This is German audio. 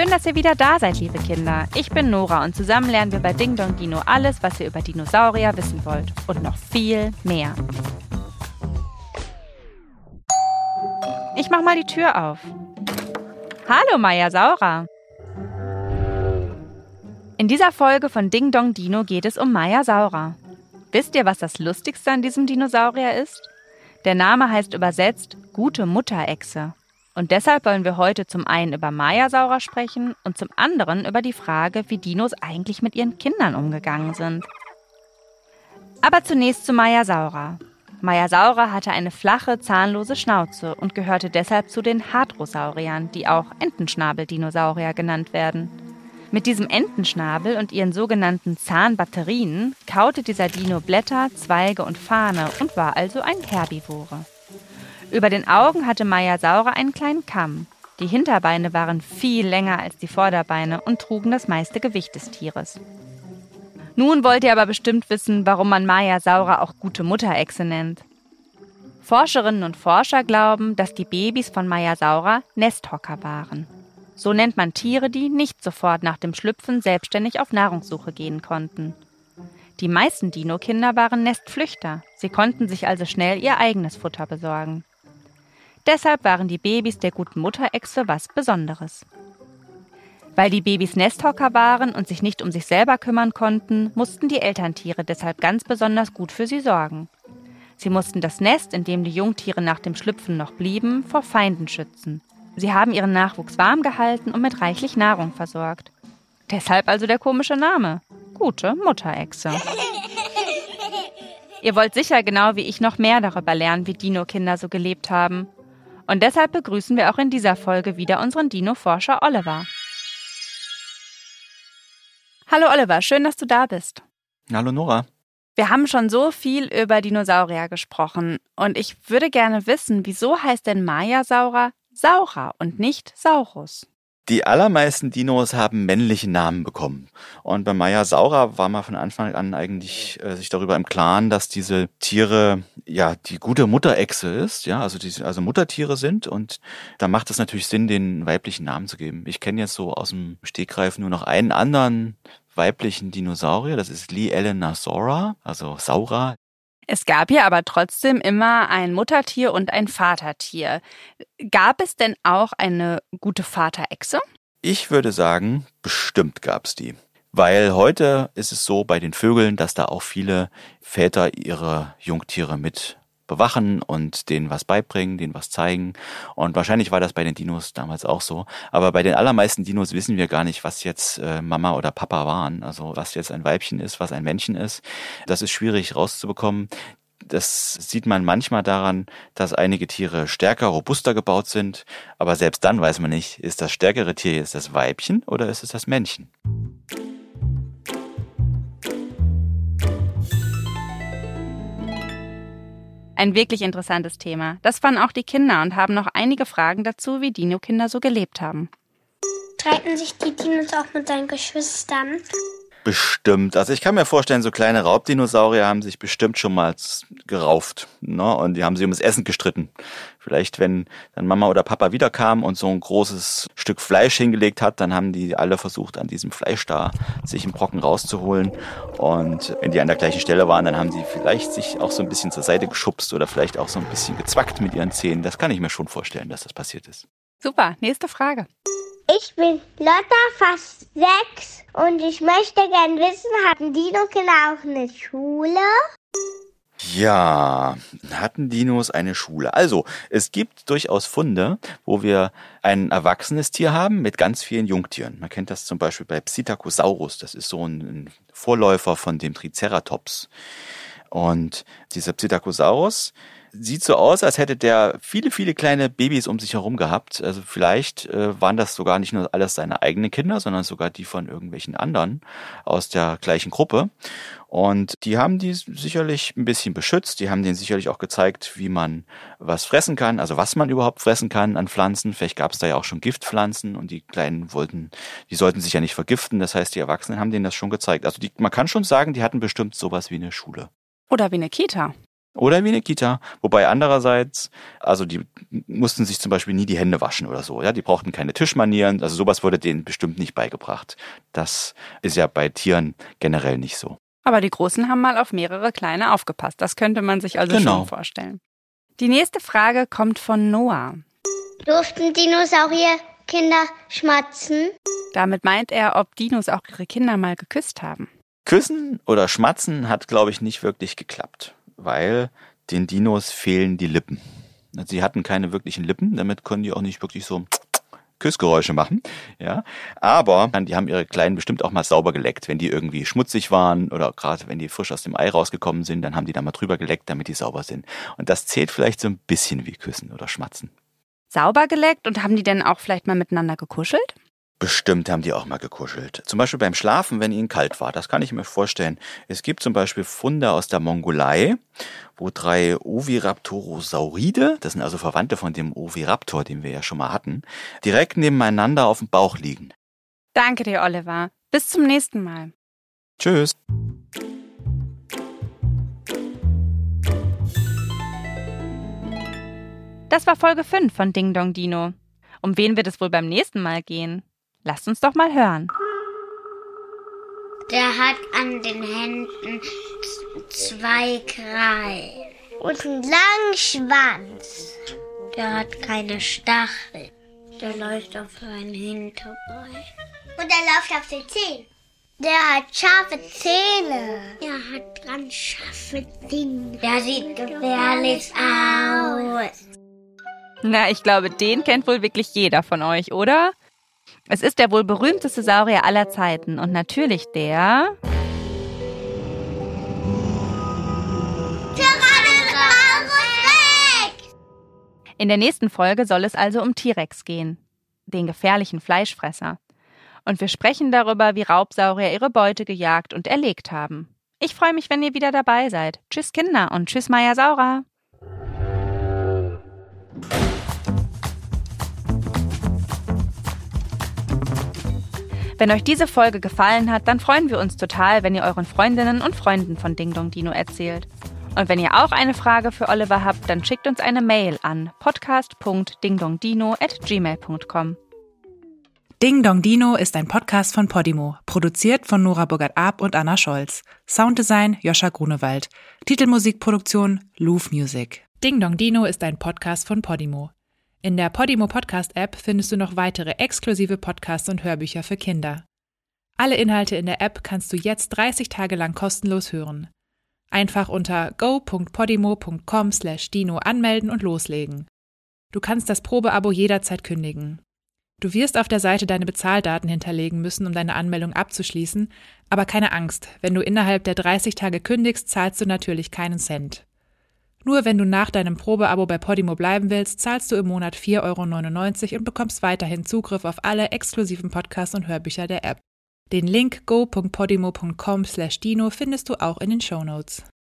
Schön, dass ihr wieder da seid, liebe Kinder. Ich bin Nora und zusammen lernen wir bei Ding Dong Dino alles, was ihr über Dinosaurier wissen wollt. Und noch viel mehr. Ich mach mal die Tür auf. Hallo, Maya Saura. In dieser Folge von Ding Dong Dino geht es um Maya Saura. Wisst ihr, was das Lustigste an diesem Dinosaurier ist? Der Name heißt übersetzt gute Mutterechse. Und deshalb wollen wir heute zum einen über Mayasaura sprechen und zum anderen über die Frage, wie Dinos eigentlich mit ihren Kindern umgegangen sind. Aber zunächst zu Mayasaura. Mayasaura hatte eine flache, zahnlose Schnauze und gehörte deshalb zu den Hadrosauriern, die auch Entenschnabeldinosaurier genannt werden. Mit diesem Entenschnabel und ihren sogenannten Zahnbatterien kaute dieser Dino Blätter, Zweige und Farne und war also ein Herbivore. Über den Augen hatte Mayasaura einen kleinen Kamm. Die Hinterbeine waren viel länger als die Vorderbeine und trugen das meiste Gewicht des Tieres. Nun wollt ihr aber bestimmt wissen, warum man Mayasaura auch gute Mutterechse nennt. Forscherinnen und Forscher glauben, dass die Babys von Mayasaura Nesthocker waren. So nennt man Tiere, die nicht sofort nach dem Schlüpfen selbstständig auf Nahrungssuche gehen konnten. Die meisten Dino-Kinder waren Nestflüchter. Sie konnten sich also schnell ihr eigenes Futter besorgen. Deshalb waren die Babys der guten Mutterechse was Besonderes. Weil die Babys Nesthocker waren und sich nicht um sich selber kümmern konnten, mussten die Elterntiere deshalb ganz besonders gut für sie sorgen. Sie mussten das Nest, in dem die Jungtiere nach dem Schlüpfen noch blieben, vor Feinden schützen. Sie haben ihren Nachwuchs warm gehalten und mit reichlich Nahrung versorgt. Deshalb also der komische Name. Gute Mutterechse. Ihr wollt sicher genau wie ich noch mehr darüber lernen, wie Dino-Kinder so gelebt haben. Und deshalb begrüßen wir auch in dieser Folge wieder unseren Dino-Forscher Oliver. Hallo Oliver, schön, dass du da bist. Hallo Nora. Wir haben schon so viel über Dinosaurier gesprochen und ich würde gerne wissen, wieso heißt denn Mayasaura Saura und nicht Saurus? Die allermeisten Dinos haben männliche Namen bekommen. Und bei Maya Saura war man von Anfang an eigentlich äh, sich darüber im Klaren, dass diese Tiere ja die gute Mutterechse ist, ja, also die also Muttertiere sind. Und da macht es natürlich Sinn, den weiblichen Namen zu geben. Ich kenne jetzt so aus dem Stegreif nur noch einen anderen weiblichen Dinosaurier, das ist Lee Elena Saura, also Saura. Es gab ja aber trotzdem immer ein Muttertier und ein Vatertier. Gab es denn auch eine gute Vaterechse? Ich würde sagen, bestimmt gab's die. Weil heute ist es so bei den Vögeln, dass da auch viele Väter ihre Jungtiere mit bewachen und denen was beibringen, denen was zeigen. Und wahrscheinlich war das bei den Dinos damals auch so. Aber bei den allermeisten Dinos wissen wir gar nicht, was jetzt äh, Mama oder Papa waren. Also was jetzt ein Weibchen ist, was ein Männchen ist. Das ist schwierig rauszubekommen. Das sieht man manchmal daran, dass einige Tiere stärker, robuster gebaut sind. Aber selbst dann weiß man nicht, ist das stärkere Tier jetzt das Weibchen oder ist es das Männchen? Ein wirklich interessantes Thema. Das fanden auch die Kinder und haben noch einige Fragen dazu, wie Dino-Kinder so gelebt haben. Streiten sich die Dinos auch mit deinen Geschwistern? Bestimmt. Also ich kann mir vorstellen, so kleine Raubdinosaurier haben sich bestimmt schon mal gerauft. Ne? Und die haben sich ums Essen gestritten. Vielleicht, wenn dann Mama oder Papa wiederkam und so ein großes Stück Fleisch hingelegt hat, dann haben die alle versucht, an diesem Fleisch da sich einen Brocken rauszuholen. Und wenn die an der gleichen Stelle waren, dann haben sie vielleicht sich auch so ein bisschen zur Seite geschubst oder vielleicht auch so ein bisschen gezwackt mit ihren Zähnen. Das kann ich mir schon vorstellen, dass das passiert ist. Super, nächste Frage. Ich bin Lotta, fast sechs und ich möchte gern wissen, hatten Dino-Kinder auch eine Schule? Ja, hatten Dinos eine Schule? Also, es gibt durchaus Funde, wo wir ein erwachsenes Tier haben mit ganz vielen Jungtieren. Man kennt das zum Beispiel bei Psittacosaurus. Das ist so ein Vorläufer von dem Triceratops. Und dieser Psittacosaurus sieht so aus, als hätte der viele, viele kleine Babys um sich herum gehabt. Also vielleicht äh, waren das sogar nicht nur alles seine eigenen Kinder, sondern sogar die von irgendwelchen anderen aus der gleichen Gruppe. Und die haben die sicherlich ein bisschen beschützt. Die haben denen sicherlich auch gezeigt, wie man was fressen kann, also was man überhaupt fressen kann an Pflanzen. Vielleicht gab es da ja auch schon Giftpflanzen und die Kleinen wollten, die sollten sich ja nicht vergiften. Das heißt, die Erwachsenen haben denen das schon gezeigt. Also die, man kann schon sagen, die hatten bestimmt sowas wie eine Schule. Oder wie eine Kita. Oder wie eine Kita. Wobei andererseits, also die mussten sich zum Beispiel nie die Hände waschen oder so. Ja, die brauchten keine Tischmanieren. Also sowas wurde denen bestimmt nicht beigebracht. Das ist ja bei Tieren generell nicht so. Aber die Großen haben mal auf mehrere Kleine aufgepasst. Das könnte man sich also Genau. schon vorstellen. Die nächste Frage kommt von Noah. Durften Dinosaurierkinder schmatzen? Damit meint er, ob Dinos auch ihre Kinder mal geküsst haben. Küssen oder Schmatzen hat, glaube ich, nicht wirklich geklappt, weil den Dinos fehlen die Lippen. Sie hatten keine wirklichen Lippen, damit können die auch nicht wirklich so Küssgeräusche machen, ja. Aber die haben ihre Kleinen bestimmt auch mal sauber geleckt, wenn die irgendwie schmutzig waren oder gerade wenn die frisch aus dem Ei rausgekommen sind, dann haben die da mal drüber geleckt, damit die sauber sind. Und das zählt vielleicht so ein bisschen wie Küssen oder Schmatzen. Sauber geleckt und haben die denn auch vielleicht mal miteinander gekuschelt? Bestimmt haben die auch mal gekuschelt. Zum Beispiel beim Schlafen, wenn ihnen kalt war. Das kann ich mir vorstellen. Es gibt zum Beispiel Funde aus der Mongolei, wo drei Oviraptorosauride, das sind also Verwandte von dem Oviraptor, den wir ja schon mal hatten, direkt nebeneinander auf dem Bauch liegen. Danke dir, Oliver. Bis zum nächsten Mal. Tschüss. Das war Folge 5 von Ding Dong Dino. Um wen wird es wohl beim nächsten Mal gehen? Lasst uns doch mal hören. Der hat an den Händen zwei Krallen und einen langen Schwanz. Der hat keine Stacheln. Der läuft auf seinen Hinterbein. Und er läuft auf den Zehen. Der hat scharfe Zähne. Er hat ganz scharfe Dinge. Der sieht gefährlich aus. Na, ich glaube, den kennt wohl wirklich jeder von euch, oder? Es ist der wohl berühmteste Saurier aller Zeiten und natürlich der. In der nächsten Folge soll es also um T-Rex gehen, den gefährlichen Fleischfresser. Und wir sprechen darüber, wie Raubsaurier ihre Beute gejagt und erlegt haben. Ich freue mich, wenn ihr wieder dabei seid. Tschüss Kinder und tschüss Maya Saura. Wenn euch diese Folge gefallen hat, dann freuen wir uns total, wenn ihr euren Freundinnen und Freunden von Ding Dong Dino erzählt. Und wenn ihr auch eine Frage für Oliver habt, dann schickt uns eine Mail an podcast.dingdongdino@gmail.com. Ding Dong Dino ist ein Podcast von Podimo, produziert von Nora Burgert-Ab und Anna Scholz. Sounddesign Joscha Grunewald. Titelmusikproduktion Louvre Music. Ding Dong Dino ist ein Podcast von Podimo. In der Podimo Podcast App findest du noch weitere exklusive Podcasts und Hörbücher für Kinder. Alle Inhalte in der App kannst du jetzt 30 Tage lang kostenlos hören. Einfach unter go.podimo.com/dino anmelden und loslegen. Du kannst das Probeabo jederzeit kündigen. Du wirst auf der Seite deine Bezahldaten hinterlegen müssen, um deine Anmeldung abzuschließen, aber keine Angst, wenn du innerhalb der 30 Tage kündigst, zahlst du natürlich keinen Cent. Nur wenn du nach deinem Probeabo bei Podimo bleiben willst, zahlst du im Monat 4,99 Euro und bekommst weiterhin Zugriff auf alle exklusiven Podcasts und Hörbücher der App. Den Link go.podimo.com/dino findest du auch in den Shownotes.